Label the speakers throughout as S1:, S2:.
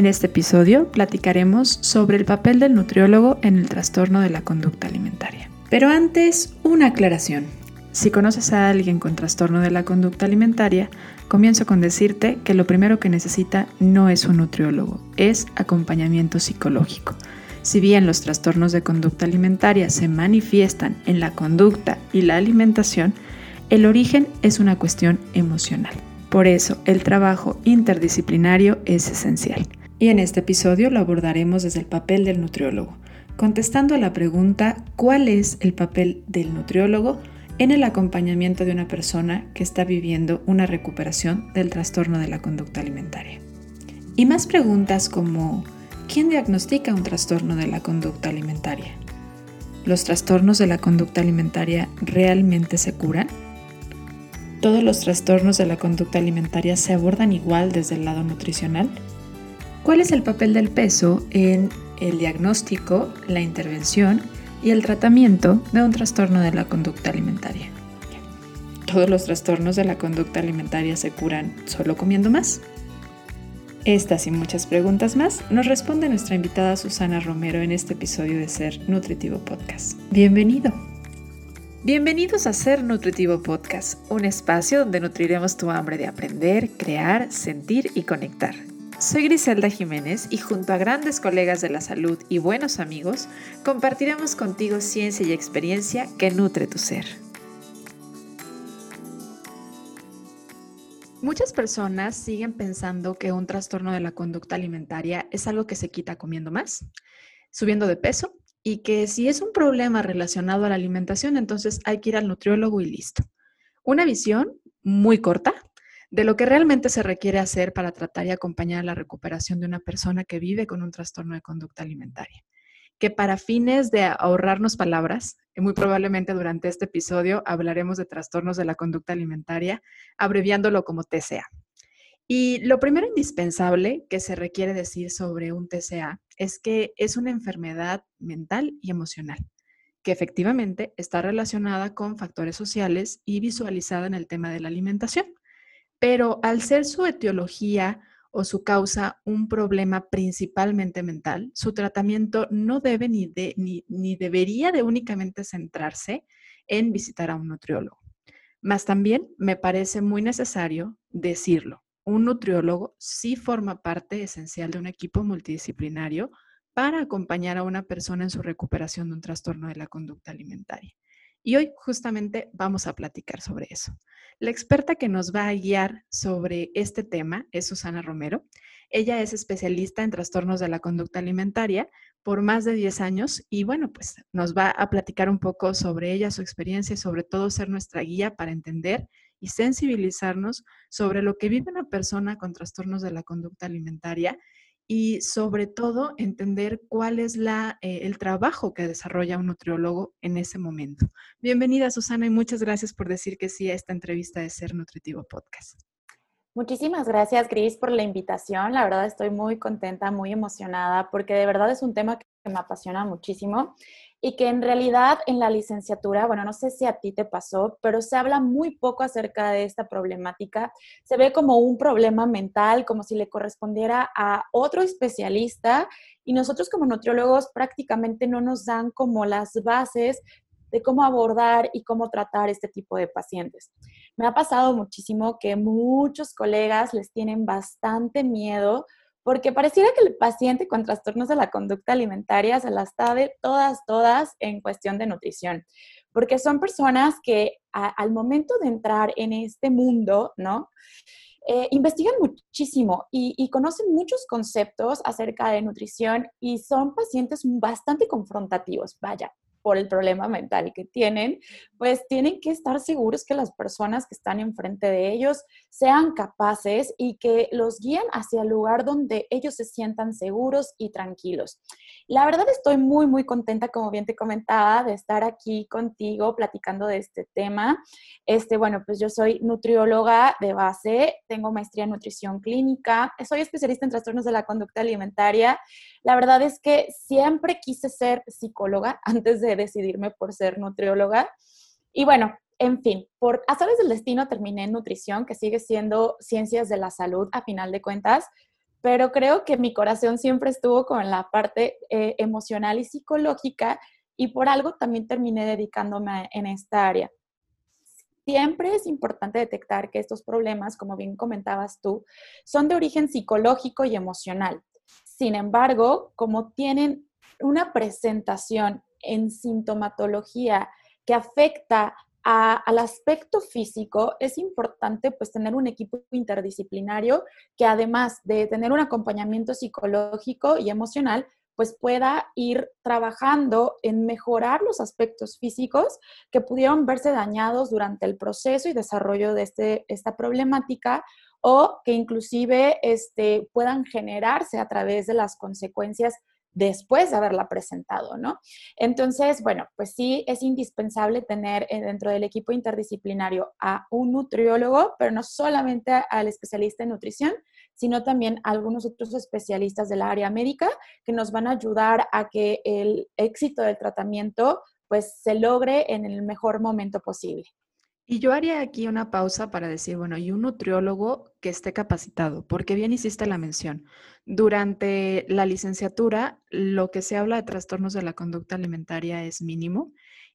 S1: En este episodio platicaremos sobre el papel del nutriólogo en el trastorno de la conducta alimentaria. Pero antes, una aclaración. Si conoces a alguien con trastorno de la conducta alimentaria, comienzo con decirte que lo primero que necesita no es un nutriólogo, es acompañamiento psicológico. Si bien los trastornos de conducta alimentaria se manifiestan en la conducta y la alimentación, el origen es una cuestión emocional. Por eso, el trabajo interdisciplinario es esencial. Y en este episodio lo abordaremos desde el papel del nutriólogo, contestando a la pregunta ¿cuál es el papel del nutriólogo en el acompañamiento de una persona que está viviendo una recuperación del trastorno de la conducta alimentaria? Y más preguntas como ¿quién diagnostica un trastorno de la conducta alimentaria? ¿Los trastornos de la conducta alimentaria realmente se curan? ¿Todos los trastornos de la conducta alimentaria se abordan igual desde el lado nutricional? ¿Cuál es el papel del peso en el diagnóstico, la intervención y el tratamiento de un trastorno de la conducta alimentaria? ¿Todos los trastornos de la conducta alimentaria se curan solo comiendo más? Estas y muchas preguntas más nos responde nuestra invitada Susana Romero en este episodio de Ser Nutritivo Podcast. Bienvenido. Bienvenidos a Ser Nutritivo Podcast, un espacio donde nutriremos tu hambre de aprender, crear, sentir y conectar. Soy Griselda Jiménez y junto a grandes colegas de la salud y buenos amigos, compartiremos contigo ciencia y experiencia que nutre tu ser. Muchas personas siguen pensando que un trastorno de la conducta alimentaria es algo que se quita comiendo más, subiendo de peso y que si es un problema relacionado a la alimentación, entonces hay que ir al nutriólogo y listo. Una visión muy corta de lo que realmente se requiere hacer para tratar y acompañar la recuperación de una persona que vive con un trastorno de conducta alimentaria que para fines de ahorrarnos palabras, muy probablemente durante este episodio hablaremos de trastornos de la conducta alimentaria, abreviándolo como TCA. Y lo primero indispensable que se requiere decir sobre un TCA es que es una enfermedad mental y emocional, que efectivamente está relacionada con factores sociales y visualizada en el tema de la alimentación. Pero al ser su etiología o su causa un problema principalmente mental, su tratamiento no debe ni, ni, ni debería de únicamente centrarse en visitar a un nutriólogo. Más también me parece muy necesario decirlo. Un nutriólogo sí forma parte esencial de un equipo multidisciplinario para acompañar a una persona en su recuperación de un trastorno de la conducta alimentaria. Y hoy justamente vamos a platicar sobre eso. La experta que nos va a guiar sobre este tema es Susana Romero. Ella es especialista en trastornos de la conducta alimentaria por más de 10 años y bueno, pues nos va a platicar un poco sobre ella, su experiencia y sobre todo ser nuestra guía para entender y sensibilizarnos sobre lo que vive una persona con trastornos de la conducta alimentaria y sobre todo entender cuál es la, eh, el trabajo que desarrolla un nutriólogo en ese momento. Bienvenida Susana y muchas gracias por decir que sí a esta entrevista de Ser Nutritivo Podcast.
S2: Muchísimas gracias, Gris, por la invitación. La verdad estoy muy contenta, muy emocionada, porque de verdad es un tema que me apasiona muchísimo y que en realidad en la licenciatura, bueno, no sé si a ti te pasó, pero se habla muy poco acerca de esta problemática. Se ve como un problema mental, como si le correspondiera a otro especialista y nosotros como nutriólogos prácticamente no nos dan como las bases de cómo abordar y cómo tratar este tipo de pacientes. Me ha pasado muchísimo que muchos colegas les tienen bastante miedo porque pareciera que el paciente con trastornos de la conducta alimentaria se las de todas, todas en cuestión de nutrición, porque son personas que al momento de entrar en este mundo, ¿no? Eh, investigan muchísimo y, y, conocen muchos conceptos acerca de nutrición y son pacientes bastante confrontativos, vaya, por el problema mental que tienen, pues tienen que estar seguros que las personas que están enfrente de ellos sean capaces y que los guíen hacia el lugar donde ellos se sientan seguros y tranquilos. La verdad estoy muy, muy contenta, como bien te comentaba, de estar aquí contigo platicando de este tema. Este, bueno, pues yo soy nutrióloga de base, tengo maestría en nutrición clínica, soy especialista en trastornos de la conducta alimentaria. La verdad es que siempre quise ser psicóloga antes de decidirme por ser nutrióloga. Y bueno, en fin, por azares del destino terminé en nutrición, que sigue siendo ciencias de la salud a final de cuentas, pero creo que mi corazón siempre estuvo con la parte eh, emocional y psicológica y por algo también terminé dedicándome en esta área. Siempre es importante detectar que estos problemas, como bien comentabas tú, son de origen psicológico y emocional. Sin embargo, como tienen una presentación en sintomatología que afecta al aspecto físico, es importante pues tener un equipo interdisciplinario que además de tener un acompañamiento psicológico y emocional, pues pueda ir trabajando en mejorar los aspectos físicos que pudieron verse dañados durante el proceso y desarrollo de este, esta problemática o que inclusive este, puedan generarse a través de las consecuencias después de haberla presentado, ¿no? Entonces, bueno, pues sí es indispensable tener eh, dentro del equipo interdisciplinario a un nutriólogo, pero no solamente al especialista en nutrición, sino también a algunos otros especialistas del área médica que nos van a ayudar a que el éxito del tratamiento pues se logre en el mejor momento posible.
S1: Y yo haría aquí una pausa para decir, bueno, y un nutriólogo que esté capacitado, porque bien hiciste la mención. Durante la licenciatura, lo que se habla de trastornos de la conducta alimentaria es mínimo.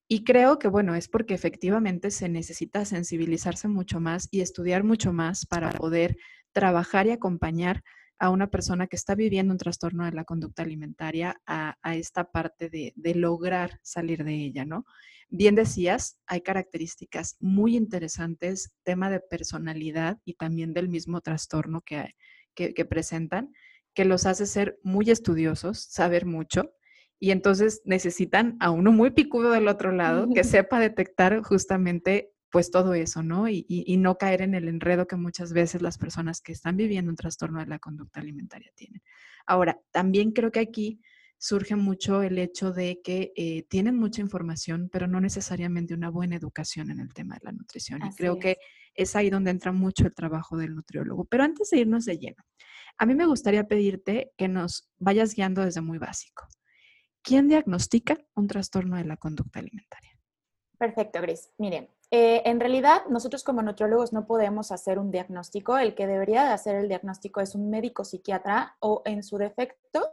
S1: Y creo que, bueno, es porque efectivamente se necesita sensibilizarse mucho más y estudiar mucho más para poder trabajar y acompañar a una persona que está viviendo un trastorno de la conducta alimentaria a, esta parte de, de, lograr salir de ella, ¿no? Bien decías, hay características muy interesantes, tema de personalidad y también del mismo trastorno que, que, presentan, que los hace ser muy estudiosos, saber mucho, y entonces necesitan a uno muy picudo del otro lado que sepa detectar justamente pues todo eso, ¿no? Y, y, no caer en el enredo que muchas veces las personas que están viviendo un trastorno de la conducta alimentaria tienen. Ahora, también creo que aquí surge mucho el hecho de que eh, tienen mucha información, pero no necesariamente una buena educación en el tema de la nutrición. y creo que es ahí donde entra mucho el trabajo del nutriólogo. Pero antes de irnos de lleno, a mí me gustaría pedirte que nos vayas guiando desde muy básico. ¿Quién diagnostica un trastorno de la conducta alimentaria?
S2: Perfecto, Gris. Miren, eh, en realidad nosotros como nutriólogos no podemos hacer un diagnóstico. El que debería de hacer el diagnóstico es un médico psiquiatra o en su defecto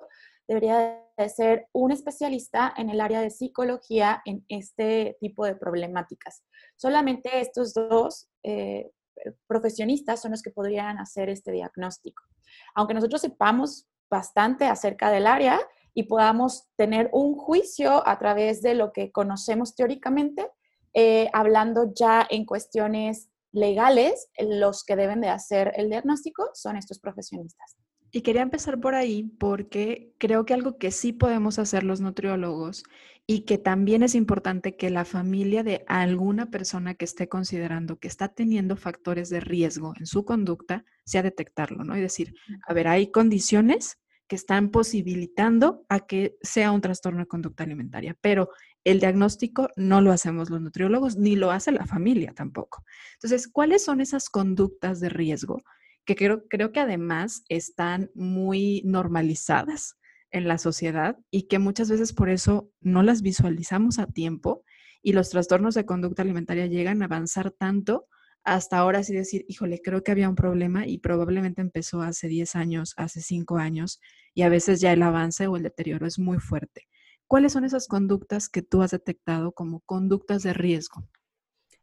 S2: debería de ser un especialista en el área de psicología en este tipo de problemáticas. Solamente estos dos eh, profesionistas son los que podrían hacer este diagnóstico. Aunque nosotros sepamos bastante acerca del área y podamos tener un juicio a través de lo que conocemos teóricamente, eh, hablando ya en cuestiones legales, los que deben de hacer el diagnóstico son estos profesionistas.
S1: Y quería empezar por ahí porque creo que algo que sí podemos hacer los nutriólogos y que también es importante que la familia de alguna persona que esté considerando que está teniendo factores de riesgo en su conducta sea detectarlo, ¿no? Y decir, a ver, hay condiciones que están posibilitando a que sea un trastorno de conducta alimentaria, pero el diagnóstico no lo hacemos los nutriólogos ni lo hace la familia tampoco. Entonces, ¿cuáles son esas conductas de riesgo que creo, creo que además están muy normalizadas en la sociedad y que muchas veces por eso no las visualizamos a tiempo y los trastornos de conducta alimentaria llegan a avanzar tanto hasta ahora sí decir, híjole, creo que había un problema y probablemente empezó hace 10 años, hace 5 años y a veces ya el avance o el deterioro es muy fuerte. ¿Cuáles son esas conductas que tú has detectado como conductas de riesgo?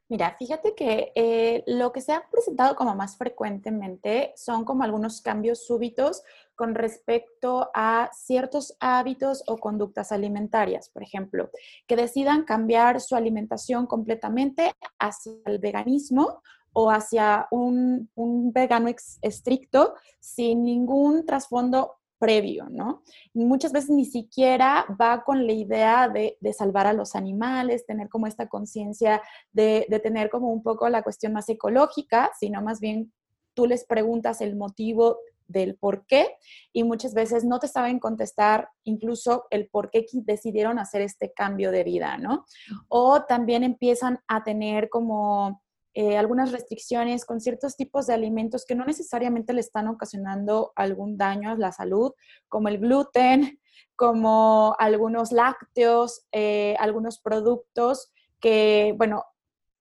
S2: Mira, fíjate que eh, lo que se ha presentado como más frecuentemente son como algunos cambios súbitos con respecto a ciertos hábitos o conductas alimentarias, por ejemplo, que decidan cambiar su alimentación completamente hacia el veganismo o hacia un, un vegano estricto sin ningún trasfondo previo, ¿no? Muchas veces ni siquiera va con la idea de, salvar a los animales, tener como esta conciencia de, de, tener como un poco la cuestión más ecológica, sino más bien tú les preguntas el motivo del por qué y muchas veces no te saben contestar incluso el por qué decidieron hacer este cambio de vida, ¿no? O también empiezan a tener como eh, algunas restricciones con ciertos tipos de alimentos que no necesariamente le están ocasionando algún daño a la salud, como el gluten, como algunos lácteos, eh, algunos productos que, bueno,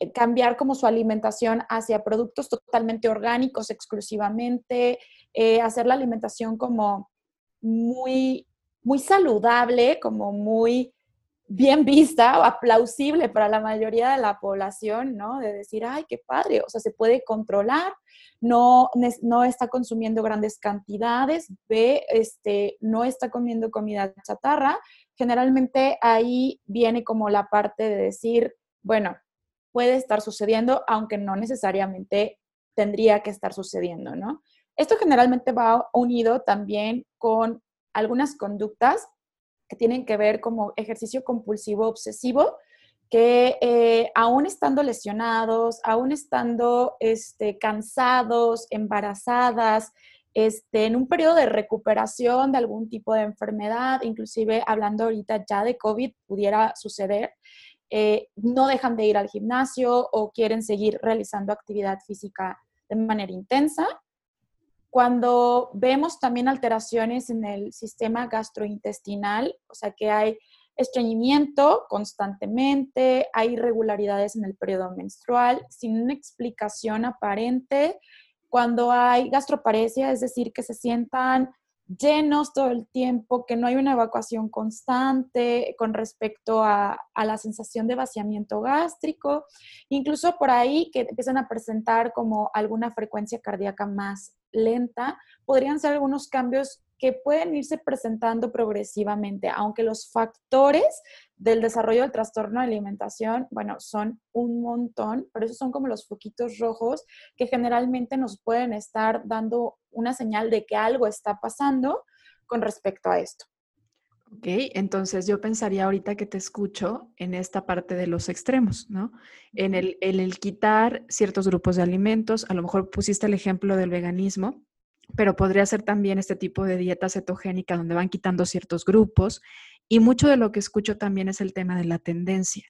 S2: eh, cambiar como su alimentación hacia productos totalmente orgánicos exclusivamente, hacer la alimentación como muy, muy saludable, como muy bien vista o aplausible para la mayoría de la población, ¿no? De decir, ay, qué padre, o sea, se puede controlar, no, no está consumiendo grandes cantidades, ve, este, no está comiendo comida chatarra. Generalmente ahí viene como la parte de decir, bueno, puede estar sucediendo, aunque no necesariamente tendría que estar sucediendo, ¿no? Esto generalmente va unido también con algunas conductas que tienen que ver como ejercicio compulsivo obsesivo, que eh, aún estando lesionados, aún estando este, cansados, embarazadas, este, en un periodo de recuperación de algún tipo de enfermedad, inclusive hablando ahorita ya de COVID, pudiera suceder, eh, no dejan de ir al gimnasio o quieren seguir realizando actividad física de manera intensa cuando vemos también alteraciones en el sistema gastrointestinal, o sea que hay estreñimiento constantemente, hay irregularidades en el periodo menstrual sin una explicación aparente, cuando hay gastroparesia, es decir, que se sientan llenos todo el tiempo, que no hay una evacuación constante con respecto a, a, la sensación de vaciamiento gástrico, incluso por ahí que empiezan a presentar como alguna frecuencia cardíaca más lenta, podrían ser algunos cambios que pueden irse presentando progresivamente, aunque los factores del desarrollo del trastorno de alimentación, bueno, son un montón, pero esos son como los foquitos rojos que generalmente nos pueden estar dando una señal de que algo está pasando con respecto a esto.
S1: Ok, entonces yo pensaría ahorita que te escucho en esta parte de los extremos, ¿no? En el, en el quitar ciertos grupos de alimentos, a lo mejor pusiste el ejemplo del veganismo, pero podría ser también este tipo de dieta cetogénica donde van quitando ciertos grupos. Y mucho de lo que escucho también es el tema de la tendencia.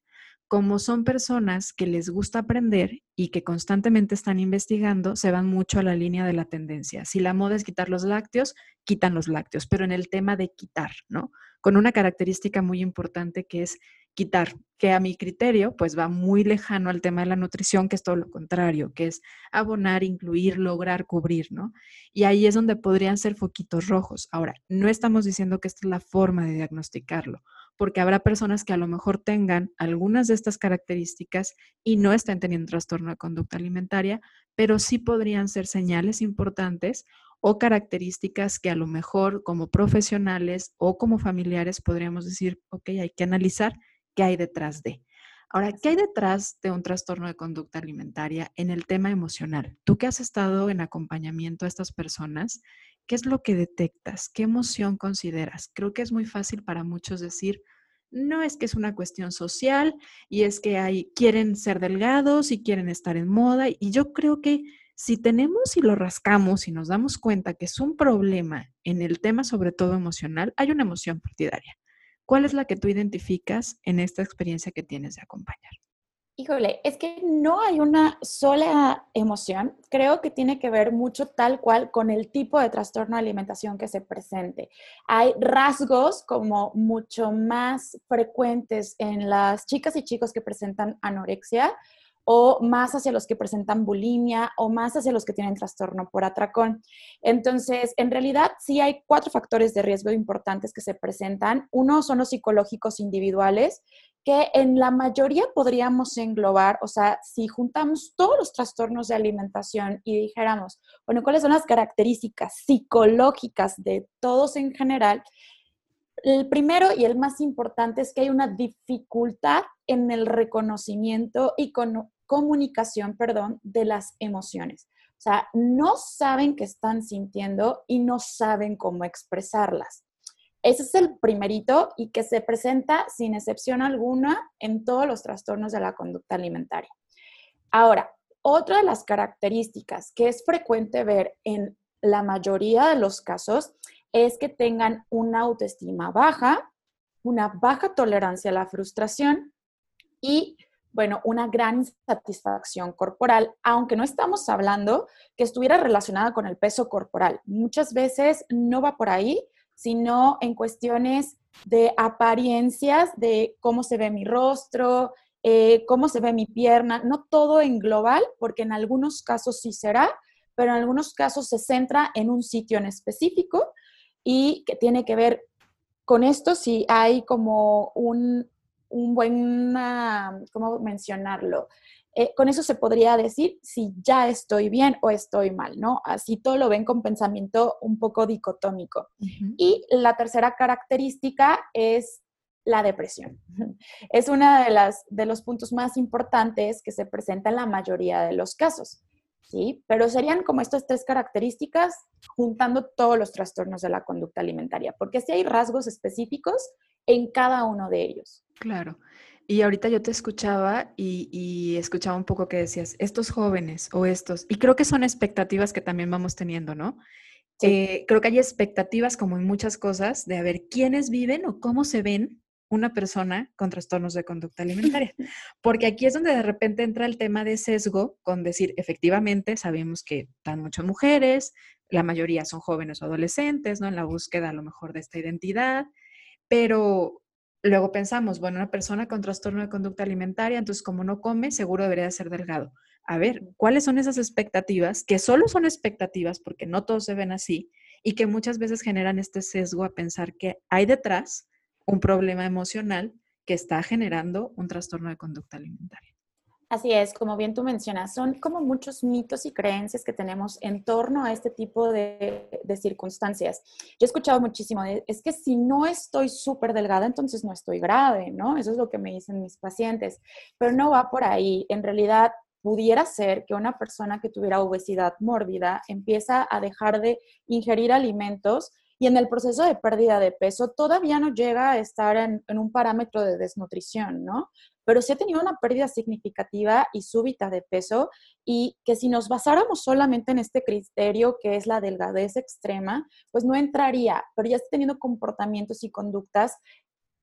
S1: Como son personas que les gusta aprender y que constantemente están investigando, se van mucho a la línea de la tendencia. Si la moda es quitar los lácteos, quitan los lácteos, pero en el tema de quitar, ¿no? Con una característica muy importante que es quitar, que a mi criterio pues va muy lejano al tema de la nutrición, que es todo lo contrario, que es abonar, incluir, lograr cubrir, ¿no? Y ahí es donde podrían ser foquitos rojos. Ahora, no estamos diciendo que esta es la forma de diagnosticarlo, porque habrá personas que a lo mejor tengan algunas de estas características y no estén teniendo trastorno de conducta alimentaria, pero sí podrían ser señales importantes o características que a lo mejor como profesionales o como familiares podríamos decir, ok, hay que analizar qué hay detrás de. Ahora, ¿qué hay detrás de un trastorno de conducta alimentaria en el tema emocional? Tú que has estado en acompañamiento a estas personas, ¿qué es lo que detectas? ¿Qué emoción consideras? Creo que es muy fácil para muchos decir, no es que es una cuestión social y es que hay, quieren ser delgados y quieren estar en moda. Y yo creo que si tenemos y lo rascamos y nos damos cuenta que es un problema en el tema sobre todo emocional, hay una emoción partidaria. ¿Cuál es la que tú identificas en esta experiencia que tienes de acompañar?
S2: Híjole, es que no hay una sola emoción. Creo que tiene que ver mucho tal cual con el tipo de trastorno de alimentación que se presente. Hay rasgos como mucho más frecuentes en las chicas y chicos que presentan anorexia o más hacia los que presentan bulimia o más hacia los que tienen trastorno por atracón. Entonces, en realidad sí hay cuatro factores de riesgo importantes que se presentan. Uno son los psicológicos individuales, que en la mayoría podríamos englobar, o sea, si juntamos todos los trastornos de alimentación y dijéramos, bueno, ¿cuáles son las características psicológicas de todos en general? El primero y el más importante es que hay una dificultad en el reconocimiento y con, comunicación, perdón, de las emociones. O sea, no saben qué están sintiendo y no saben cómo expresarlas. Ese es el primerito y que se presenta sin excepción alguna en todos los trastornos de la conducta alimentaria. Ahora, otra de las características que es frecuente ver en la mayoría de los casos es que tengan una autoestima baja, una baja tolerancia a la frustración y bueno, una gran insatisfacción corporal, aunque no estamos hablando que estuviera relacionada con el peso corporal. Muchas veces no va por ahí, sino en cuestiones de apariencias, de cómo se ve mi rostro, eh, cómo se ve mi pierna, no todo en global, porque en algunos casos sí será, pero en algunos casos se centra en un sitio en específico y que tiene que ver con esto si hay como un, un buen, ¿cómo mencionarlo? Eh, con eso se podría decir si ya estoy bien o estoy mal, ¿no? Así todo lo ven con pensamiento un poco dicotómico. Y la tercera característica es la depresión. Es uno de, las, de los puntos más importantes que se presenta en la mayoría de los casos. ¿Sí? Pero serían como estas tres características juntando todos los trastornos de la conducta alimentaria, porque sí hay rasgos específicos en cada uno de ellos.
S1: Claro. Y ahorita yo te escuchaba y, escuchaba un poco que decías, estos jóvenes o estos, y creo que son expectativas que también vamos teniendo, ¿no? Eh, creo que hay expectativas como en muchas cosas de a ver quiénes viven o cómo se ven una persona con trastornos de conducta alimentaria. Porque aquí es donde de repente entra el tema de sesgo con decir, efectivamente, sabemos que están muchas mujeres, la mayoría son jóvenes o adolescentes, ¿no? En la búsqueda a lo mejor de esta identidad, pero luego pensamos, bueno, una persona con trastorno de conducta alimentaria, entonces como no come, seguro debería ser delgado. A ver, ¿cuáles son esas expectativas? Que solo son expectativas porque no todos se ven así y que muchas veces generan este sesgo a pensar que hay detrás un problema emocional que está generando un trastorno de conducta alimentaria.
S2: Así es, como bien tú mencionas, son como muchos mitos y creencias que tenemos en torno a este tipo de, circunstancias. Yo he escuchado muchísimo, es que si no estoy súper delgada, entonces no estoy grave, ¿no? Eso es lo que me dicen mis pacientes, pero no va por ahí. En realidad, pudiera ser que una persona que tuviera obesidad mórbida empieza a dejar de ingerir alimentos y en el proceso de pérdida de peso todavía no llega a estar en, un parámetro de desnutrición, ¿no? Pero sí ha tenido una pérdida significativa y súbita de peso y que si nos basáramos solamente en este criterio que es la delgadez extrema, pues no entraría, pero ya está teniendo comportamientos y conductas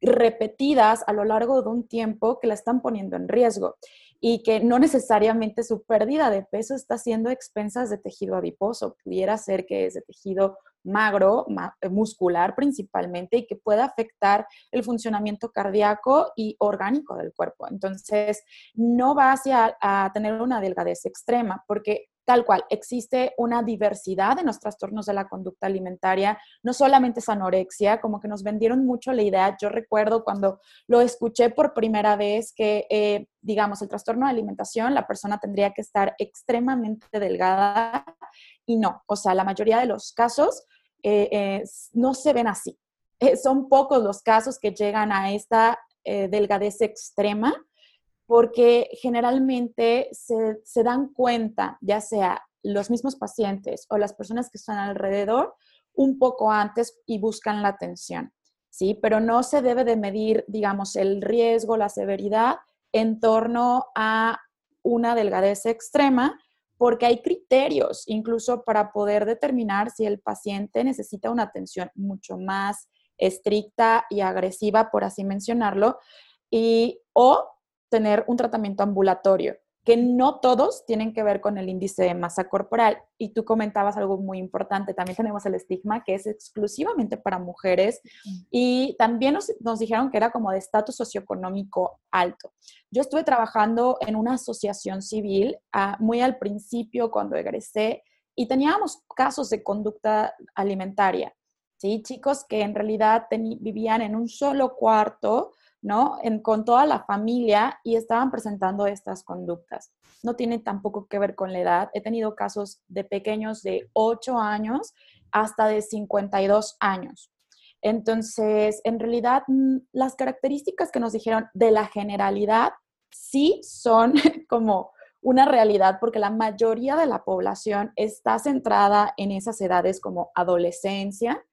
S2: repetidas a lo largo de un tiempo que la están poniendo en riesgo y que no necesariamente su pérdida de peso está siendo expensas de tejido adiposo, pudiera ser que es de tejido magro, eh, muscular principalmente, y que pueda afectar el funcionamiento cardíaco y orgánico del cuerpo. Entonces, no va hacia a tener una delgadez extrema, porque tal cual, existe una diversidad en los trastornos de la conducta alimentaria, no solamente es anorexia, como que nos vendieron mucho la idea, yo recuerdo cuando lo escuché por primera vez que, eh, digamos, el trastorno de alimentación, la persona tendría que estar extremadamente delgada y no, o sea, la mayoría de los casos eh, eh, no se ven así. Eh, son pocos los casos que llegan a esta delgadez extrema porque generalmente se, se, dan cuenta, ya sea los mismos pacientes o las personas que están alrededor, un poco antes y buscan la atención, ¿sí? Pero no se debe de medir, digamos, el riesgo, la severidad en torno a una delgadez extrema, porque hay criterios incluso para poder determinar si el paciente necesita una atención mucho más estricta y agresiva, por así mencionarlo, y, o tener un tratamiento ambulatorio que no todos tienen que ver con el índice de masa corporal. Y tú comentabas algo muy importante, también tenemos el estigma que es exclusivamente para mujeres y también nos, nos dijeron que era como de estatus socioeconómico alto. Yo estuve trabajando en una asociación civil ah, muy al principio cuando egresé y teníamos casos de conducta alimentaria. ¿sí? Chicos que en realidad vivían en un solo cuarto, ¿no? con toda la familia y estaban presentando estas conductas. No tiene tampoco que ver con la edad. He tenido casos de pequeños de 8 años hasta de 52 años. Entonces, en realidad, mm, las características que nos dijeron de la generalidad sí son como una realidad porque la mayoría de la población está centrada en esas edades como adolescencia,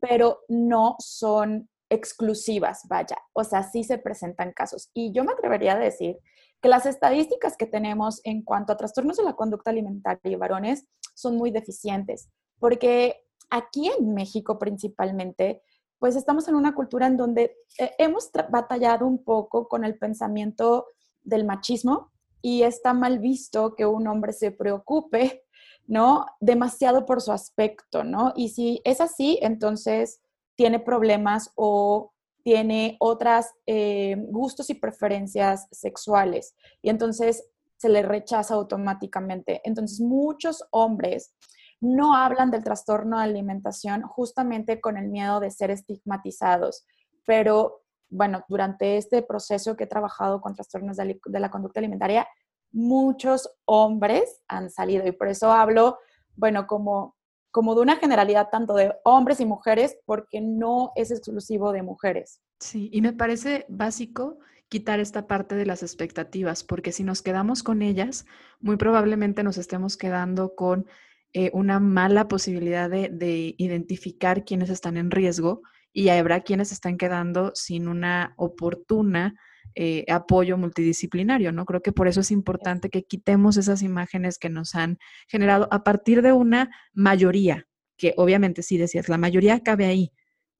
S2: pero no son exclusivas, vaya, o sea, sí se presentan casos. Y yo me atrevería a decir que las estadísticas que tenemos en cuanto a trastornos de la conducta alimentaria y varones son muy deficientes, porque aquí en México principalmente, pues estamos en una cultura en donde eh, hemos batallado un poco con el pensamiento del machismo y está mal visto que un hombre se preocupe, ¿no? Demasiado por su aspecto, ¿no? Y si es así, entonces tiene problemas o tiene otras eh, gustos y preferencias sexuales. Y entonces se le rechaza automáticamente. Entonces, muchos hombres no hablan del trastorno de alimentación justamente con el miedo de ser estigmatizados. Pero bueno, durante este proceso que he trabajado con trastornos de, la conducta alimentaria, muchos hombres han salido y por eso hablo, bueno, como, como de una generalidad tanto de hombres y mujeres, porque no es exclusivo de mujeres.
S1: Sí, y me parece básico quitar esta parte de las expectativas, porque si nos quedamos con ellas, muy probablemente nos estemos quedando con eh, una mala posibilidad de, identificar quiénes están en riesgo y habrá quienes están quedando sin una oportuna eh, apoyo multidisciplinario, ¿no? Creo que por eso es importante que quitemos esas imágenes que nos han generado a partir de una mayoría, que obviamente sí decías, la mayoría cabe ahí,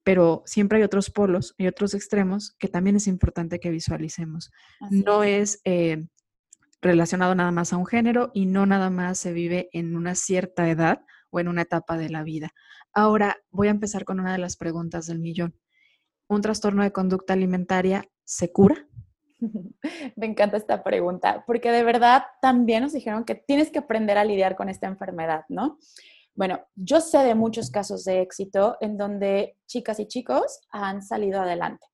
S1: pero siempre hay otros polos y otros extremos que también es importante que visualicemos. no es, eh, relacionado nada más a un género y no nada más se vive en una cierta edad o en una etapa de la vida. Ahora voy a empezar con una de las preguntas del millón. ¿Un trastorno de conducta alimentaria se cura?
S2: Me encanta esta pregunta, porque de verdad también nos dijeron que tienes que aprender a lidiar con esta enfermedad, ¿no? Bueno, yo sé de muchos casos de éxito en donde chicas y chicos han salido adelante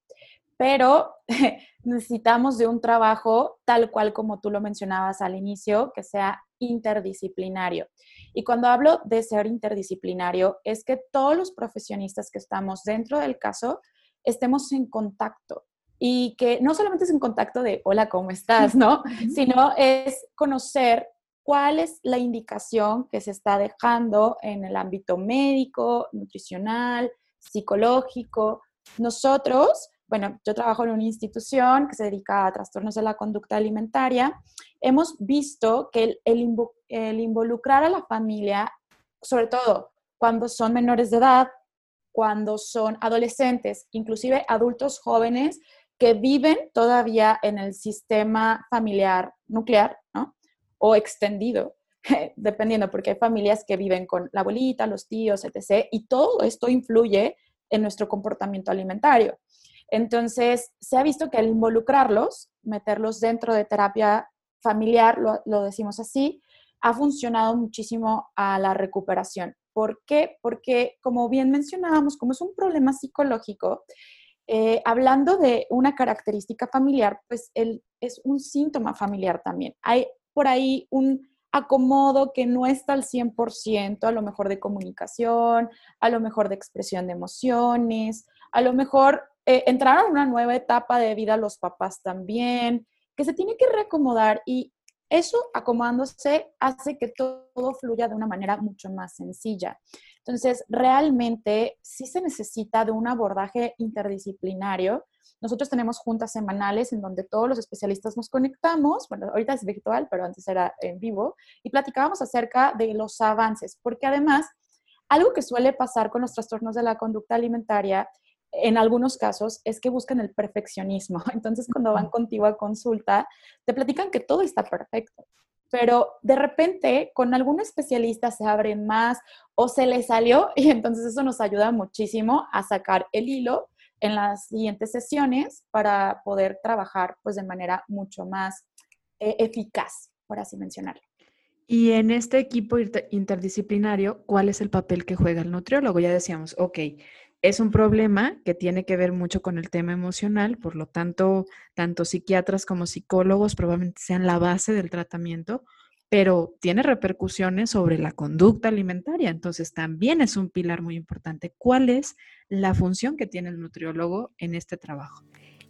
S2: pero necesitamos de un trabajo tal cual como tú lo mencionabas al inicio, que sea interdisciplinario. Y cuando hablo de ser interdisciplinario, es que todos los profesionistas que estamos dentro del caso estemos en contacto y que no solamente es en contacto de hola, ¿cómo estás? ¿no? Sino es conocer cuál es la indicación que se está dejando en el ámbito médico, nutricional, psicológico. Nosotros bueno, yo trabajo en una institución que se dedica a trastornos de la conducta alimentaria. Hemos visto que el, involucrar a la familia, sobre todo cuando son menores de edad, cuando son adolescentes, inclusive adultos jóvenes que viven todavía en el sistema familiar nuclear, ¿no? O extendido, dependiendo, porque hay familias que viven con la abuelita, los tíos, etc. Y todo esto influye en nuestro comportamiento alimentario. Entonces, se ha visto que al involucrarlos, meterlos dentro de terapia familiar, lo, decimos así, ha funcionado muchísimo a la recuperación. ¿Por qué? Porque, como bien mencionábamos, como es un problema psicológico, eh, hablando de una característica familiar, pues es un síntoma familiar también. Hay por ahí un acomodo que no está al 100%, a lo mejor de comunicación, a lo mejor de expresión de emociones, a lo mejor eh, entraron en una nueva etapa de vida los papás también, que se tiene que reacomodar y eso acomodándose hace que todo fluya de una manera mucho más sencilla. Entonces, realmente sí se necesita de un abordaje interdisciplinario. Nosotros tenemos juntas semanales en donde todos los especialistas nos conectamos, bueno, ahorita es virtual, pero antes era en vivo, y platicábamos acerca de los avances, porque además, algo que suele pasar con los trastornos de la conducta alimentaria en algunos casos es que buscan el perfeccionismo. Entonces, cuando van contigo a consulta, te platican que todo está perfecto. Pero de repente, con algún especialista se abren más o se les salió y entonces eso nos ayuda muchísimo a sacar el hilo en las siguientes sesiones para poder trabajar pues de manera mucho más eh, eficaz, por así mencionarlo.
S1: Y en este equipo interdisciplinario, ¿cuál es el papel que juega el nutriólogo? Ya decíamos, ok, es un problema que tiene que ver mucho con el tema emocional, por lo tanto, tanto psiquiatras como psicólogos probablemente sean la base del tratamiento, pero tiene repercusiones sobre la conducta alimentaria, entonces también es un pilar muy importante. ¿Cuál es la función que tiene el nutriólogo en este trabajo?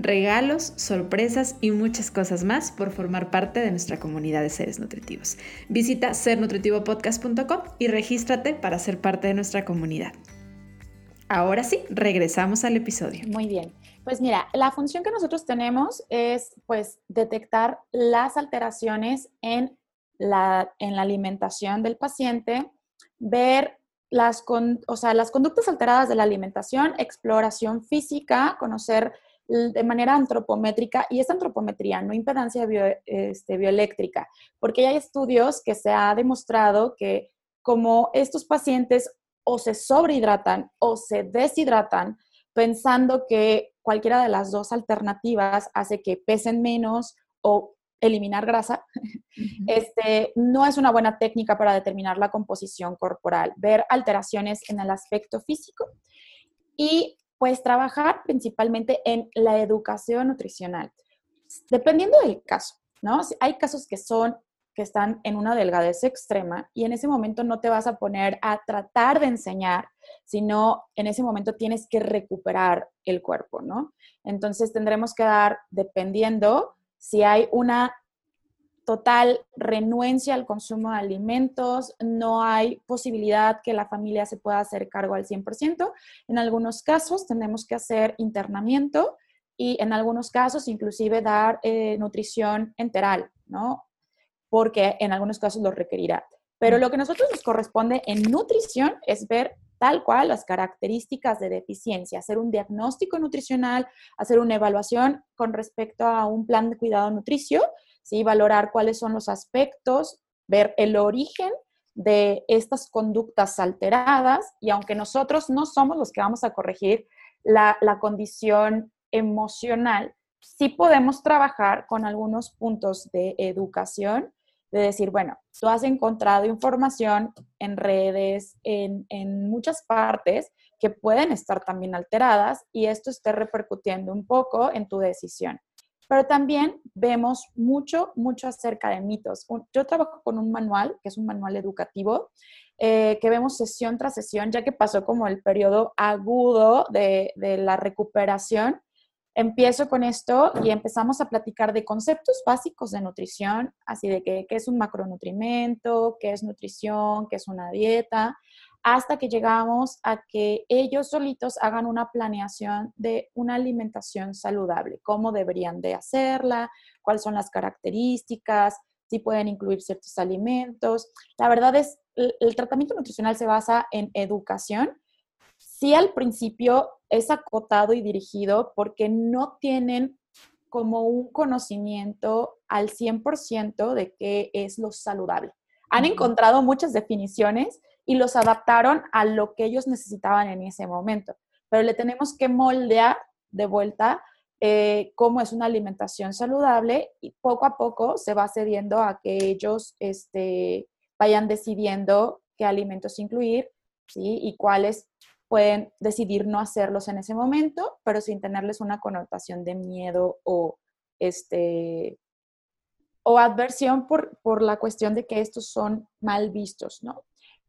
S3: Regalos, sorpresas, y muchas cosas más por formar parte de nuestra comunidad de seres nutritivos. Visita sernutritivopodcast.com y regístrate para ser parte de nuestra comunidad. Ahora sí, regresamos al episodio.
S2: Muy bien. Pues mira, la función que nosotros tenemos es pues detectar las alteraciones en la, en la alimentación del paciente, ver las, o sea, las conductas alteradas de la alimentación, exploración física, conocer de manera antropométrica, y esta antropometría, no impedancia este, bioeléctrica, porque hay estudios que se ha demostrado que como estos pacientes o se sobrehidratan o se deshidratan, pensando que cualquiera de las dos alternativas hace que pesen menos o eliminar grasa, este, no es una buena técnica para determinar la composición corporal, ver alteraciones en el aspecto físico. Y pues trabajar principalmente en la educación nutricional. Dependiendo del caso, ¿no? Hay casos que son que están en una delgadez extrema y en ese momento no te vas a poner a tratar de enseñar, sino en ese momento tienes que recuperar el cuerpo, ¿no? Entonces tendremos que dar, dependiendo si hay una total renuencia al consumo de alimentos, no hay posibilidad que la familia se pueda hacer cargo al 100%. En algunos casos tenemos que hacer internamiento y en algunos casos inclusive dar eh, nutrición enteral, ¿no? porque en algunos casos lo requerirá. Pero lo que a nosotros nos corresponde en nutrición es ver tal cual las características de deficiencia, hacer un diagnóstico nutricional, hacer una evaluación con respecto a un plan de cuidado nutricio, valorar cuáles son los aspectos, ver el origen de estas conductas alteradas y aunque nosotros no somos los que vamos a corregir la, la condición emocional, sí podemos trabajar con algunos puntos de educación de decir, bueno, tú has encontrado información en redes, en, muchas partes que pueden estar también alteradas y esto esté repercutiendo un poco en tu decisión. Pero también vemos mucho, mucho acerca de mitos. Yo trabajo con un manual, que es un manual educativo, eh, que vemos sesión tras sesión, ya que pasó como el periodo agudo de, de la recuperación empiezo con esto y empezamos a platicar de conceptos básicos de nutrición, así de que, qué es un macronutrimento, qué es nutrición, qué es una dieta, hasta que llegamos a que ellos solitos hagan una planeación de una alimentación saludable, cómo deberían de hacerla, cuáles son las características, si pueden incluir ciertos alimentos. La verdad es, el tratamiento nutricional se basa en educación sí al principio es acotado y dirigido porque no tienen como un conocimiento al 100% de qué es lo saludable. Han encontrado muchas definiciones y los adaptaron a lo que ellos necesitaban en ese momento, pero le tenemos que moldear de vuelta eh, cómo es una alimentación saludable y poco a poco se va cediendo a que ellos este, vayan decidiendo qué alimentos incluir y cuáles pueden decidir no hacerlos en ese momento, pero sin tenerles una connotación de miedo o, este, o adversión por, por la cuestión de que estos son mal vistos, ¿no?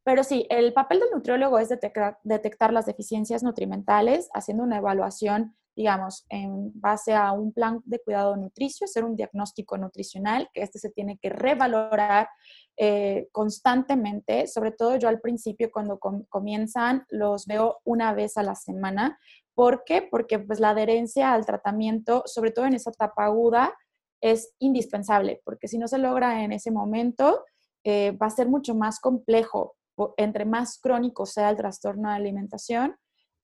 S2: Pero sí, el papel del nutriólogo es detectar, detectar las deficiencias nutrimentales, haciendo una evaluación, digamos, en base a un plan de cuidado nutricio, hacer un diagnóstico nutricional, que este se tiene que revalorar eh, constantemente, sobre todo yo al principio cuando comienzan los veo una vez a la semana. ¿Por qué? Porque pues la adherencia al tratamiento, sobre todo en esa etapa aguda, es indispensable, porque si no se logra en ese momento, eh, va a ser mucho más complejo. Entre más crónico sea el trastorno de alimentación,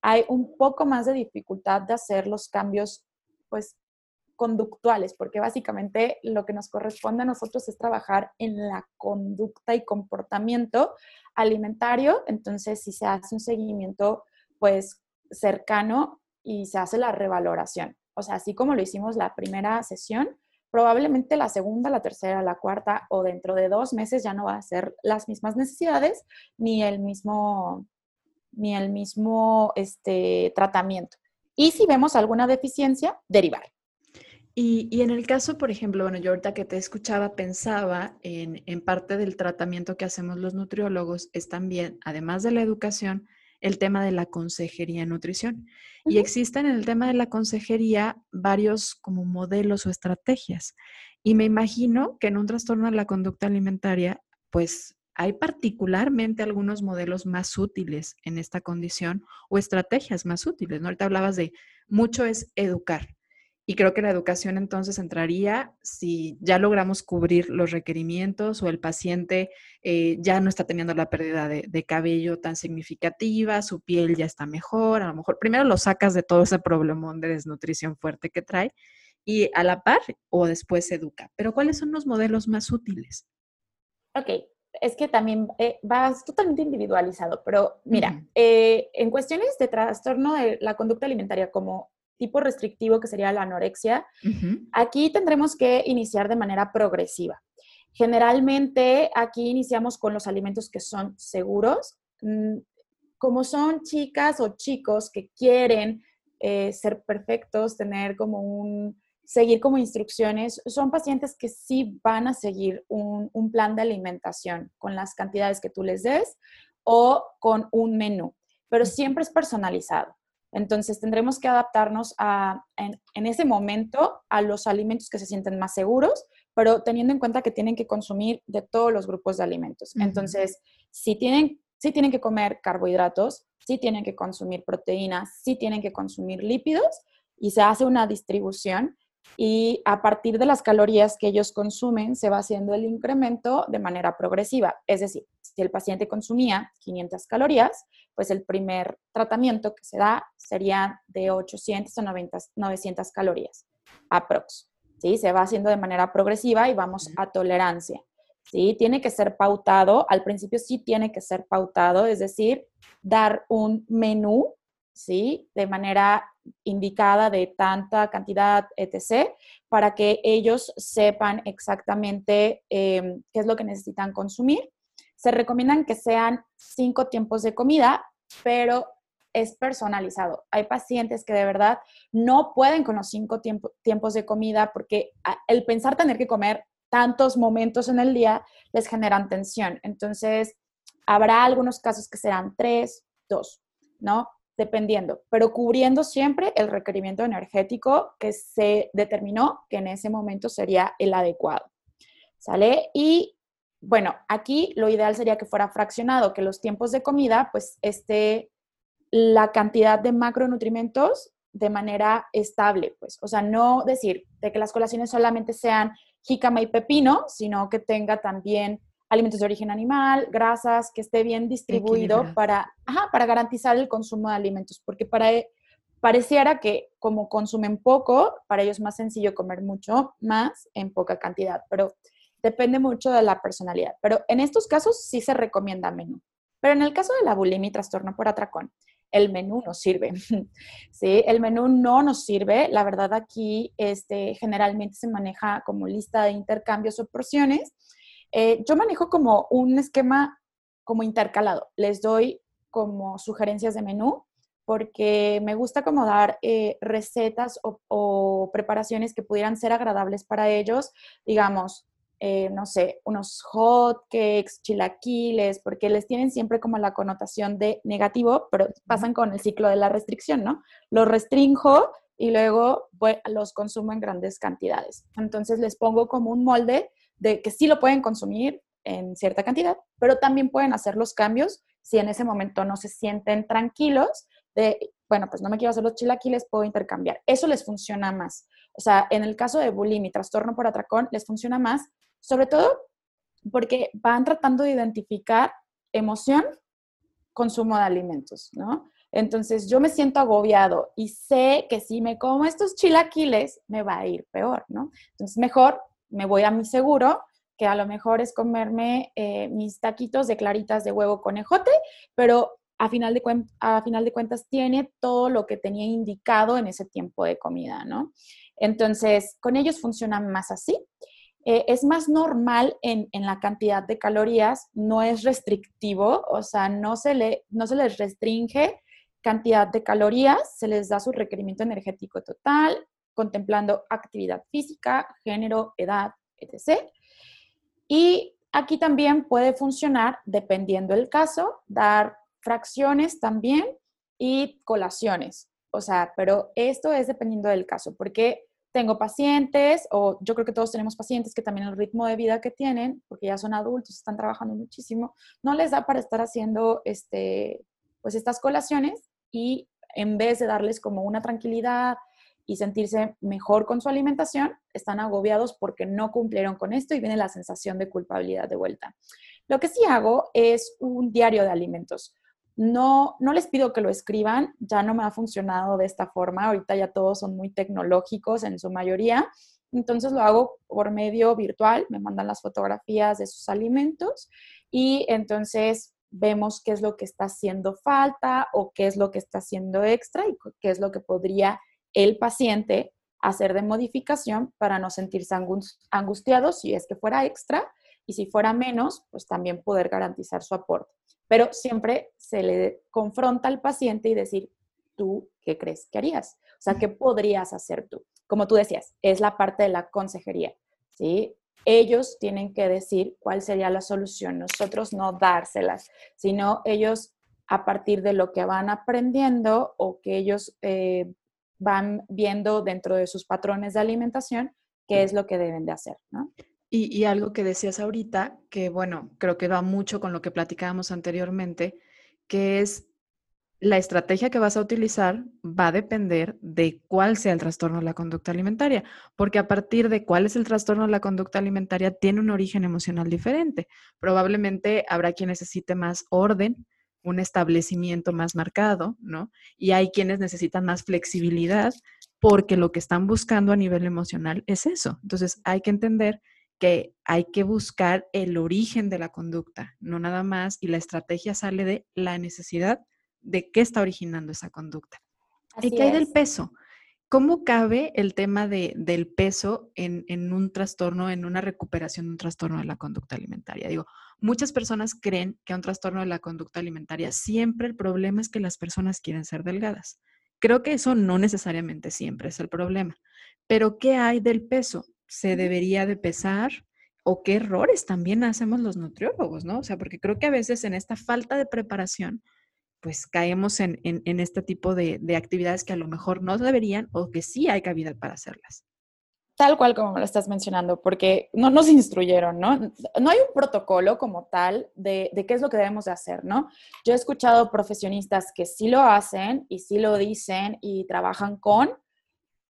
S2: hay un poco más de dificultad de hacer los cambios pues conductuales, porque básicamente lo que nos corresponde a nosotros es trabajar en la conducta y comportamiento alimentario. Entonces, si se hace un seguimiento, pues cercano y se hace la revaloración. O sea, así como lo hicimos la primera sesión, probablemente la segunda, la tercera, la cuarta o dentro de dos meses ya no va a ser las mismas necesidades ni el mismo, ni el mismo este, tratamiento. Y si vemos alguna deficiencia, derivar.
S1: Y, en el caso, por ejemplo, bueno, yo ahorita que te escuchaba pensaba en, parte del tratamiento que hacemos los nutriólogos es también, además de la educación, el tema de la consejería en nutrición. Y existen en el tema de la consejería varios como modelos o estrategias. Y me imagino que en un trastorno de la conducta alimentaria, pues hay particularmente algunos modelos más útiles en esta condición o estrategias más útiles. ¿no? Ahorita hablabas de mucho es educar Y creo que la educación entonces entraría si ya logramos cubrir los requerimientos o el paciente eh, ya no está teniendo la pérdida de, de, cabello tan significativa, su piel ya está mejor, a lo mejor primero lo sacas de todo ese problemón de desnutrición fuerte que trae y a la par o después se educa. Pero ¿cuáles son los modelos más útiles?
S2: Ok, es que también eh, vas totalmente individualizado, pero mira, eh, en cuestiones de trastorno de la conducta alimentaria como tipo restrictivo, que sería la anorexia, aquí tendremos que iniciar de manera progresiva. Generalmente aquí iniciamos con los alimentos que son seguros. Mm, como son chicas o chicos que quieren eh, ser perfectos, tener como un, seguir como instrucciones, son pacientes que sí van a seguir un, un, plan de alimentación con las cantidades que tú les des o con un menú, pero siempre es personalizado. Entonces tendremos que adaptarnos a, en, ese momento a los alimentos que se sienten más seguros, pero teniendo en cuenta que tienen que consumir de todos los grupos de alimentos. Entonces, si tienen, si tienen que comer carbohidratos, si tienen que consumir proteínas, si tienen que consumir lípidos y se hace una distribución y a partir de las calorías que ellos consumen se va haciendo el incremento de manera progresiva. Es decir, si el paciente consumía 500 calorías, pues el primer tratamiento que se da sería de 800 a 900 calorías, aprox. ¿sí? Se va haciendo de manera progresiva y vamos a tolerancia. ¿sí? Tiene que ser pautado, al principio sí tiene que ser pautado, es decir, dar un menú, ¿sí? De manera indicada de tanta cantidad, etc., para que ellos sepan exactamente em, qué es lo que necesitan consumir. Se recomiendan que sean cinco tiempos de comida, pero es personalizado. Hay pacientes que de verdad no pueden con los cinco tiempos de comida porque el pensar tener que comer tantos momentos en el día les generan tensión. Entonces, habrá algunos casos que serán tres, dos, ¿no? dependiendo, pero cubriendo siempre el requerimiento energético que se determinó que en ese momento sería el adecuado. ¿Sale? Y bueno, aquí lo ideal sería que fuera fraccionado, que los tiempos de comida, pues esté la cantidad de macronutrientes de manera estable, pues, o sea, no decir de que las colaciones solamente sean jícama y pepino, sino que tenga también alimentos de origen animal, grasas, que esté bien distribuido para, para garantizar el consumo de alimentos, porque para, e, pareciera que como consumen poco, para ellos es más sencillo comer mucho más en poca cantidad, pero depende mucho de la personalidad. Pero en estos casos sí se recomienda menú. Pero en el caso de la bulimia y trastorno por atracón, el menú no sirve. ¿sí? El menú no nos sirve. La verdad aquí este, generalmente se maneja como lista de intercambios o porciones eh, yo manejo como un esquema como intercalado. Les doy como sugerencias de menú porque me gusta como dar eh, recetas o, preparaciones que pudieran ser agradables para ellos, digamos, eh, no sé, unos hot cakes, chilaquiles, porque les tienen siempre como la connotación de negativo, pero pasan con el ciclo de la restricción, ¿no? Los restrinjo y luego los consumo en grandes cantidades. Entonces les pongo como un molde de que sí lo pueden consumir en cierta cantidad, pero también pueden hacer los cambios si en ese momento no se sienten tranquilos de, bueno, pues no me quiero hacer los chilaquiles, puedo intercambiar. Eso les funciona más. O sea, en el caso de bulimia y trastorno por atracón, les funciona más, sobre todo porque van tratando de identificar emoción, consumo de alimentos, ¿no? Entonces yo me siento agobiado y sé que si me como estos chilaquiles me va a ir peor, ¿no? Entonces mejor me voy a mi seguro, que a lo mejor es comerme eh, mis taquitos de claritas de huevo con ejote, pero a final, de a final de cuentas tiene todo lo que tenía indicado en ese tiempo de comida, ¿no? Entonces, con ellos funciona más así. Eh, es más normal en, en, la cantidad de calorías, no es restrictivo, o sea, no se, le, no se les restringe cantidad de calorías, se les da su requerimiento energético total, contemplando actividad física, género, edad, etc. Y aquí también puede funcionar, dependiendo del caso, dar fracciones también y colaciones. O sea, pero esto es dependiendo del caso, porque tengo pacientes, o yo creo que todos tenemos pacientes que también el ritmo de vida que tienen, porque ya son adultos, están trabajando muchísimo, no les da para estar haciendo este, pues estas colaciones y en vez de darles como una tranquilidad, y sentirse mejor con su alimentación, están agobiados porque no cumplieron con esto y viene la sensación de culpabilidad de vuelta. Lo que sí hago es un diario de alimentos. No, no les pido que lo escriban, ya no me ha funcionado de esta forma, ahorita ya todos son muy tecnológicos en su mayoría, entonces lo hago por medio virtual, me mandan las fotografías de sus alimentos y entonces vemos qué es lo que está haciendo falta o qué es lo que está haciendo extra y qué es lo que podría el paciente hacer de modificación para no sentirse angustiado si es que fuera extra y si fuera menos, pues también poder garantizar su aporte. Pero siempre se le confronta al paciente y decir, ¿tú qué crees que harías? O sea, ¿qué podrías hacer tú? Como tú decías, es la parte de la consejería, ¿sí? Ellos tienen que decir cuál sería la solución, nosotros no dárselas, sino ellos a partir de lo que van aprendiendo o que ellos eh, van viendo dentro de sus patrones de alimentación, qué es lo que deben de hacer, ¿no?
S1: Y, algo que decías ahorita, que bueno, creo que va mucho con lo que platicábamos anteriormente, que es la estrategia que vas a utilizar va a depender de cuál sea el trastorno de la conducta alimentaria, porque a partir de cuál es el trastorno de la conducta alimentaria tiene un origen emocional diferente. Probablemente habrá quien necesite más orden, un establecimiento más marcado, ¿no? Y hay quienes necesitan más flexibilidad porque lo que están buscando a nivel emocional es eso. Entonces hay que entender que hay que buscar el origen de la conducta, no nada más, y la estrategia sale de la necesidad de qué está originando esa conducta. ¿Y qué hay del peso? ¿Cómo cabe el tema de, del peso en, en, un trastorno, en una recuperación de un trastorno de la conducta alimentaria? Digo, muchas personas creen que un trastorno de la conducta alimentaria siempre el problema es que las personas quieren ser delgadas. Creo que eso no necesariamente siempre es el problema. Pero ¿qué hay del peso? ¿Se debería de pesar? ¿O qué errores también hacemos los nutriólogos, no? O sea, porque creo que a veces en esta falta de preparación pues caemos en, este tipo de, actividades que a lo mejor no deberían o que sí hay cabida para hacerlas.
S2: Tal cual como lo estás mencionando, porque no nos instruyeron, ¿no? No hay un protocolo como tal de, de, qué es lo que debemos de hacer, ¿no? Yo he escuchado profesionistas que sí lo hacen y sí lo dicen y trabajan con,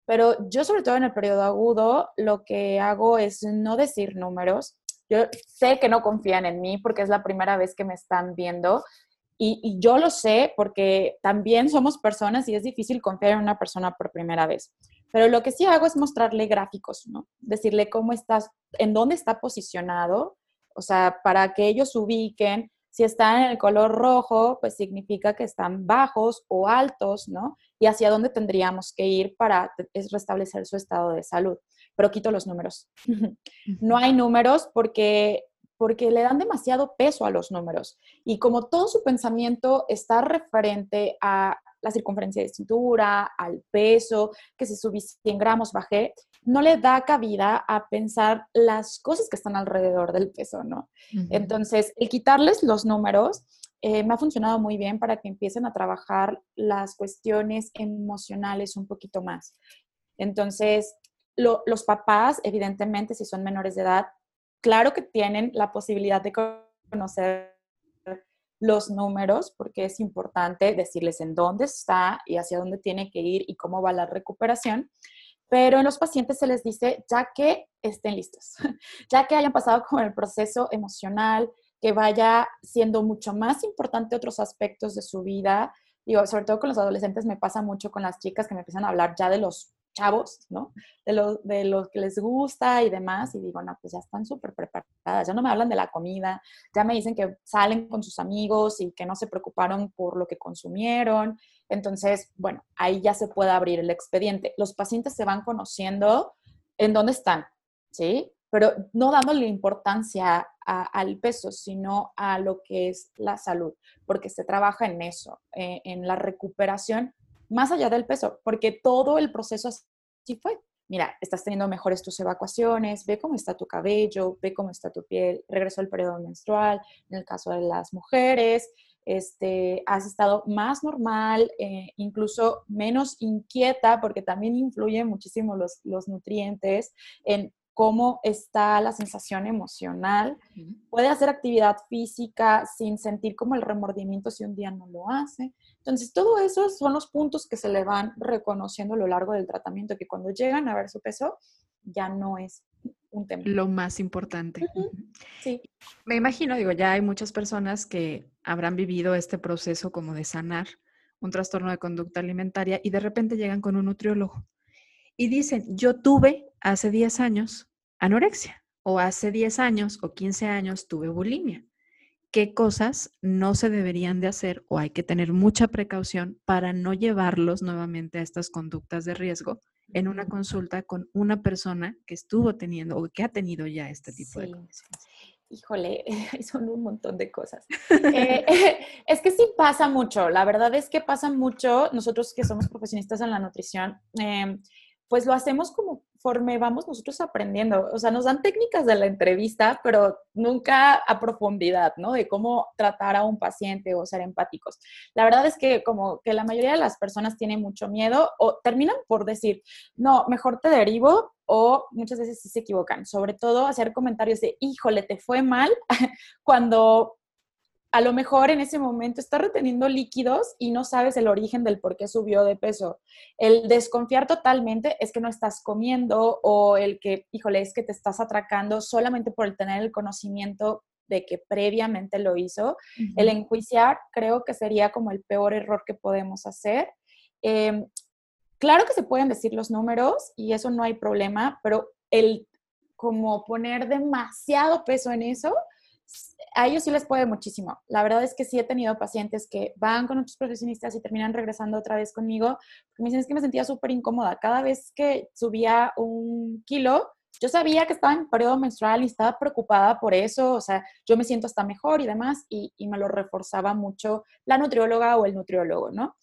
S2: pero yo sobre todo en el periodo agudo lo que hago es no decir números. Yo sé que no confían en mí porque es la primera vez que me están viendo y, yo lo sé porque también somos personas y es difícil confiar en una persona por primera vez. Pero lo que sí hago es mostrarle gráficos, ¿no? Decirle cómo estás, en dónde está posicionado, o sea, para que ellos ubiquen. Si están en el color rojo, pues significa que están bajos o altos, ¿no? Y hacia dónde tendríamos que ir para restablecer su estado de salud. Pero quito los números. no hay números porque porque le dan demasiado peso a los números. Y como todo su pensamiento está referente a la circunferencia de cintura, al peso, que si subí 100 gramos, bajé, no le da cabida a pensar las cosas que están alrededor del peso, ¿no? Entonces, el quitarles los números eh, me ha funcionado muy bien para que empiecen a trabajar las cuestiones emocionales un poquito más. Entonces, los papás, evidentemente, si son menores de edad, claro que tienen la posibilidad de conocer los números, porque es importante decirles en dónde está y hacia dónde tiene que ir y cómo va la recuperación. Pero en los pacientes se les dice ya que estén listos, ya que hayan pasado con el proceso emocional, que vaya siendo mucho más importante otros aspectos de su vida. Digo, sobre todo con los adolescentes me pasa mucho con las chicas que me empiezan a hablar ya de los chavos, ¿no? De lo, de lo que les gusta y demás, y digo, no, pues ya están súper preparadas, ya no me hablan de la comida, ya me dicen que salen con sus amigos y que no se preocuparon por lo que consumieron. Entonces, bueno, ahí ya se puede abrir el expediente. Los pacientes se van conociendo en dónde están, ¿sí? Pero no dándole importancia al peso, sino a lo que es la salud, porque se trabaja en eso, eh, en la recuperación más allá del peso, porque todo el proceso así fue. Mira, estás teniendo mejores tus evacuaciones, ve cómo está tu cabello, ve cómo está tu piel, regresó el periodo menstrual, en el caso de las mujeres, este, has estado más normal, eh, incluso menos inquieta, porque también influyen muchísimo los, los nutrientes en cómo está la sensación emocional, puede hacer actividad física sin sentir como el remordimiento si un día no lo hace. Entonces, todo eso son los puntos que se le van reconociendo a lo largo del tratamiento, que cuando llegan a ver su peso, ya no es un tema.
S1: Lo más importante. Sí. Me imagino, digo, ya hay muchas personas que habrán vivido este proceso como de sanar un trastorno de conducta alimentaria y de repente llegan con un nutriólogo y dicen, yo tuve hace 10 años anorexia o hace 10 años o 15 años tuve bulimia. ¿Qué cosas no se deberían de hacer o hay que tener mucha precaución para no llevarlos nuevamente a estas conductas de riesgo en una consulta con una persona que estuvo teniendo o que ha tenido ya este tipo de condiciones?
S2: híjole, son un montón de cosas. Eh, es que sí pasa mucho, la verdad es que pasa mucho, nosotros que somos profesionistas en la nutrición, eh, pues lo hacemos conforme vamos nosotros aprendiendo. O sea, nos dan técnicas de la entrevista, pero nunca a profundidad, ¿no? De cómo tratar a un paciente o ser empáticos. La verdad es que como que la mayoría de las personas tienen mucho miedo o terminan por decir, no, mejor te derivo o muchas veces sí se equivocan. Sobre todo hacer comentarios de, híjole, te fue mal cuando a lo mejor en ese momento está reteniendo líquidos y no sabes el origen del por qué subió de peso. El desconfiar totalmente es que no estás comiendo o el que, híjole, es que te estás atracando solamente por el tener el conocimiento de que previamente lo hizo. El enjuiciar creo que sería como el peor error que podemos hacer. Em, claro que se pueden decir los números y eso no hay problema, pero el como poner demasiado peso en eso, a ellos sí les puede muchísimo. La verdad es que sí he tenido pacientes que van con otros profesionistas y terminan regresando otra vez conmigo, me dicen es que me sentía súper incómoda. Cada vez que subía un kilo, yo sabía que estaba en periodo menstrual y estaba preocupada por eso, o sea, yo me siento hasta mejor y demás, y, y me lo reforzaba mucho la nutrióloga o el nutriólogo, ¿no?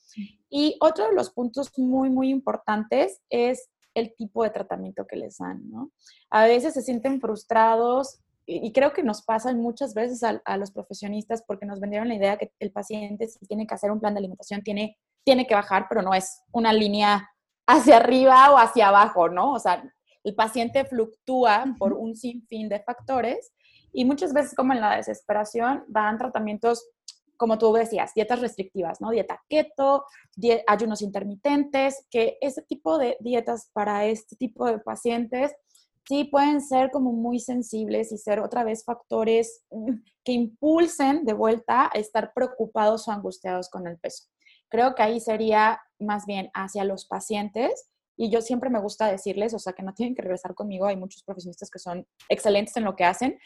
S2: Y otro de los puntos muy, muy importantes es el tipo de tratamiento que les dan, ¿no? A veces se sienten frustrados y creo que nos pasa muchas veces a, los profesionistas porque nos vendieron la idea que el paciente si tiene que hacer un plan de alimentación tiene, tiene que bajar, pero no es una línea hacia arriba o hacia abajo, ¿no? O sea, el paciente fluctúa por un sinfín de factores y muchas veces como en la desesperación dan tratamientos, como tú decías, dietas restrictivas, ¿no? Dieta keto, ayunos intermitentes, que ese tipo de dietas para este tipo de pacientes sí pueden ser como muy sensibles y ser otra vez factores mm, que impulsen de vuelta a estar preocupados o angustiados con el peso. Creo que ahí sería más bien hacia los pacientes y yo siempre me gusta decirles, o sea, que no tienen que regresar conmigo, hay muchos profesionistas que son excelentes en lo que hacen,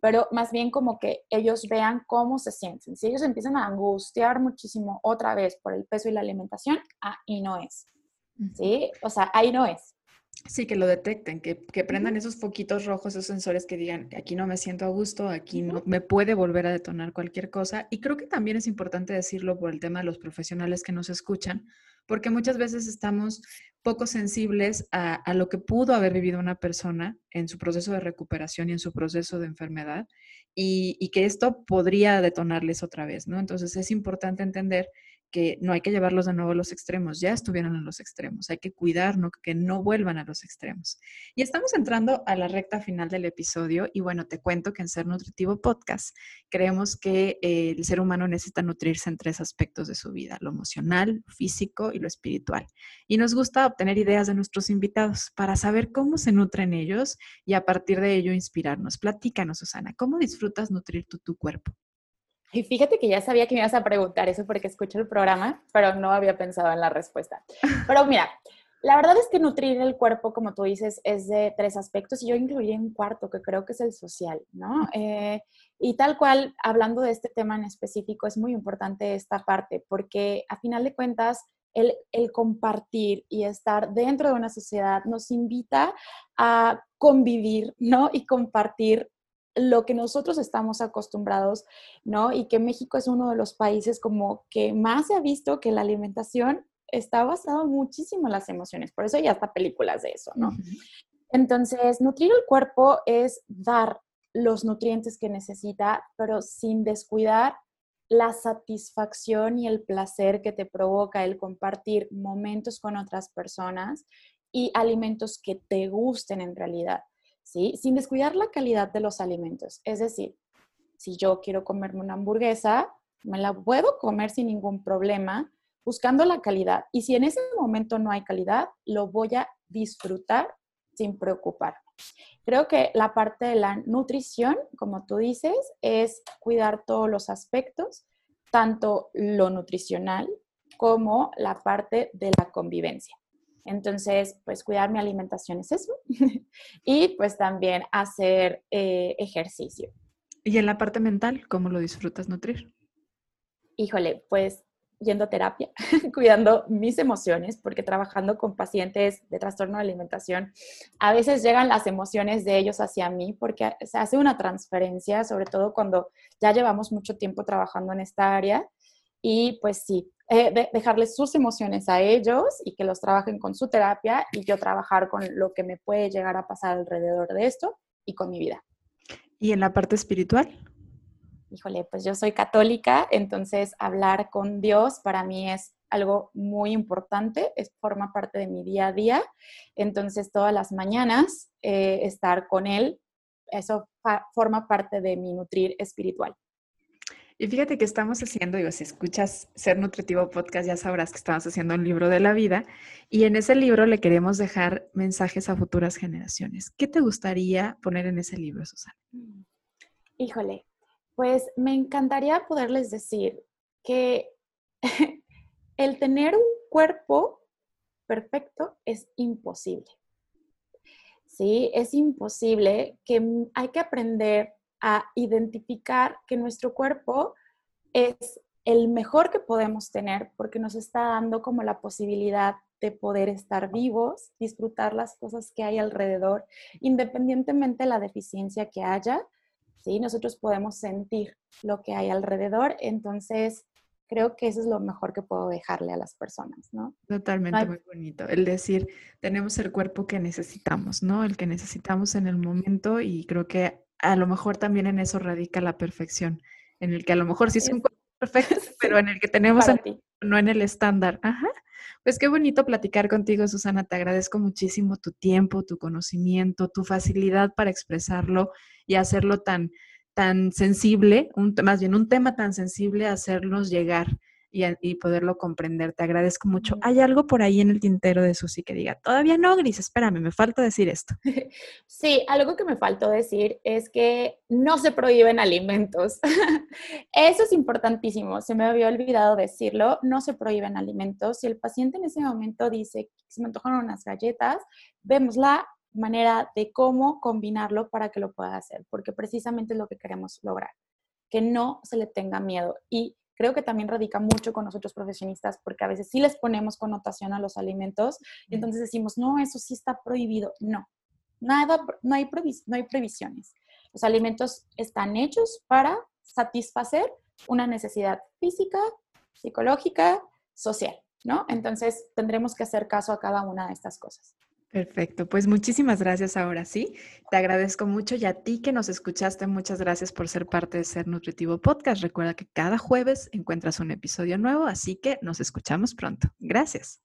S2: pero más bien como que ellos vean cómo se sienten. Si ellos empiezan a angustiar muchísimo otra vez por el peso y la alimentación, ahí no es. ¿Sí? O sea, ahí no es.
S1: Sí, que lo detecten, que, que prendan esos foquitos rojos, esos sensores que digan, aquí no me siento a gusto, aquí no me puede volver a detonar cualquier cosa. Y creo que también es importante decirlo por el tema de los profesionales que nos escuchan, porque muchas veces estamos poco sensibles a, a, lo que pudo haber vivido una persona en su proceso de recuperación y en su proceso de enfermedad y, y que esto podría detonarles otra vez, ¿no? Entonces es importante entender que no hay que llevarlos de nuevo a los extremos, ya estuvieron en los extremos, hay que cuidar que no vuelvan a los extremos. Y estamos entrando a la recta final del episodio y bueno, te cuento que en Ser Nutritivo Podcast creemos que eh, el ser humano necesita nutrirse en tres aspectos de su vida, lo emocional, físico y lo espiritual. Y nos gusta obtener ideas de nuestros invitados para saber cómo se nutren ellos y a partir de ello inspirarnos. Platícanos, Susana, ¿cómo disfrutas nutrir tu cuerpo?
S2: Y fíjate que ya sabía que me ibas a preguntar eso porque escucho el programa, pero no había pensado en la respuesta. Pero mira, la verdad es que nutrir el cuerpo, como tú dices, es de tres aspectos y yo incluí un cuarto que creo que es el social, ¿no? Eh, y tal cual, hablando de este tema en específico, es muy importante esta parte porque a final de cuentas, el, el, compartir y estar dentro de una sociedad nos invita a convivir, ¿no? Y compartir lo que nosotros estamos acostumbrados, ¿no? Y que México es uno de los países como que más se ha visto que la alimentación está basada muchísimo en las emociones, por eso hay hasta películas de eso, ¿no? Entonces, nutrir el cuerpo es dar los nutrientes que necesita, pero sin descuidar la satisfacción y el placer que te provoca el compartir momentos con otras personas y alimentos que te gusten en realidad. ¿Sí? Sin descuidar la calidad de los alimentos. Es decir, si yo quiero comerme una hamburguesa, me la puedo comer sin ningún problema, buscando la calidad. Y si en ese momento no hay calidad, lo voy a disfrutar sin preocuparme. Creo que la parte de la nutrición, como tú dices, es cuidar todos los aspectos, tanto lo nutricional como la parte de la convivencia. Entonces, pues cuidar mi alimentación es eso. y pues también hacer eh, ejercicio.
S1: ¿Y en la parte mental, cómo lo disfrutas nutrir?
S2: Híjole, pues yendo a terapia, cuidando mis emociones, porque trabajando con pacientes de trastorno de alimentación, a veces llegan las emociones de ellos hacia mí, porque se hace una transferencia, sobre todo cuando ya llevamos mucho tiempo trabajando en esta área. Y pues sí, eh, dejarles sus emociones a ellos y que los trabajen con su terapia y yo trabajar con lo que me puede llegar a pasar alrededor de esto y con mi vida.
S1: ¿Y en la parte espiritual?
S2: híjole, pues yo soy católica, entonces hablar con Dios para mí es algo muy importante, es, forma parte de mi día a día. Entonces, todas las mañanas eh, estar con Él, eso forma parte de mi nutrir espiritual.
S1: Y fíjate que estamos haciendo, digo, si escuchas Ser Nutritivo Podcast, ya sabrás que estamos haciendo un libro de la vida y en ese libro le queremos dejar mensajes a futuras generaciones. ¿Qué te gustaría poner en ese libro, Susana?
S2: Híjole, pues me encantaría poderles decir que el tener un cuerpo perfecto es imposible. Sí, es imposible que hay que aprender a identificar que nuestro cuerpo es el mejor que podemos tener porque nos está dando como la posibilidad de poder estar vivos, disfrutar las cosas que hay alrededor, independientemente de la deficiencia que haya, ¿sí? Nosotros podemos sentir lo que hay alrededor, entonces creo que eso es lo mejor que puedo dejarle a las personas, ¿no?
S1: Totalmente, muy bonito. El decir, tenemos el cuerpo que necesitamos, ¿no? El que necesitamos en el momento y creo que a lo mejor también en eso radica la perfección, en el que a lo mejor sí es un cuerpo perfecto, pero en el que tenemos, no en el estándar. Ajá. Pues qué bonito platicar contigo, Susana. Te agradezco muchísimo tu tiempo, tu conocimiento, tu facilidad para expresarlo y hacerlo tan, tan sensible, un, más bien un tema tan sensible, hacernos llegar y, poderlo comprender. Te agradezco mucho. ¿Hay algo por ahí en el tintero de Susi que diga, todavía no, Gris, espérame, me falta decir esto?
S2: Sí, algo que me faltó decir es que no se prohíben alimentos. Eso es importantísimo, se me había olvidado decirlo, no se prohíben alimentos. Si el paciente en ese momento dice, se me antojan unas galletas, vemos la manera de cómo combinarlo para que lo pueda hacer, porque precisamente es lo que queremos lograr, que no se le tenga miedo. Y creo que también radica mucho con nosotros profesionistas, porque a veces sí les ponemos connotación a los alimentos y entonces decimos, no, eso sí está prohibido. No, nada, no hay, no hay previsiones. Los alimentos están hechos para satisfacer una necesidad física, psicológica, social, ¿no? Entonces tendremos que hacer caso a cada una de estas cosas.
S1: Perfecto, pues muchísimas gracias ahora sí. Te agradezco mucho y a ti que nos escuchaste, muchas gracias por ser parte de Ser Nutritivo Podcast. Recuerda que cada jueves encuentras un episodio nuevo, así que nos escuchamos pronto. Gracias.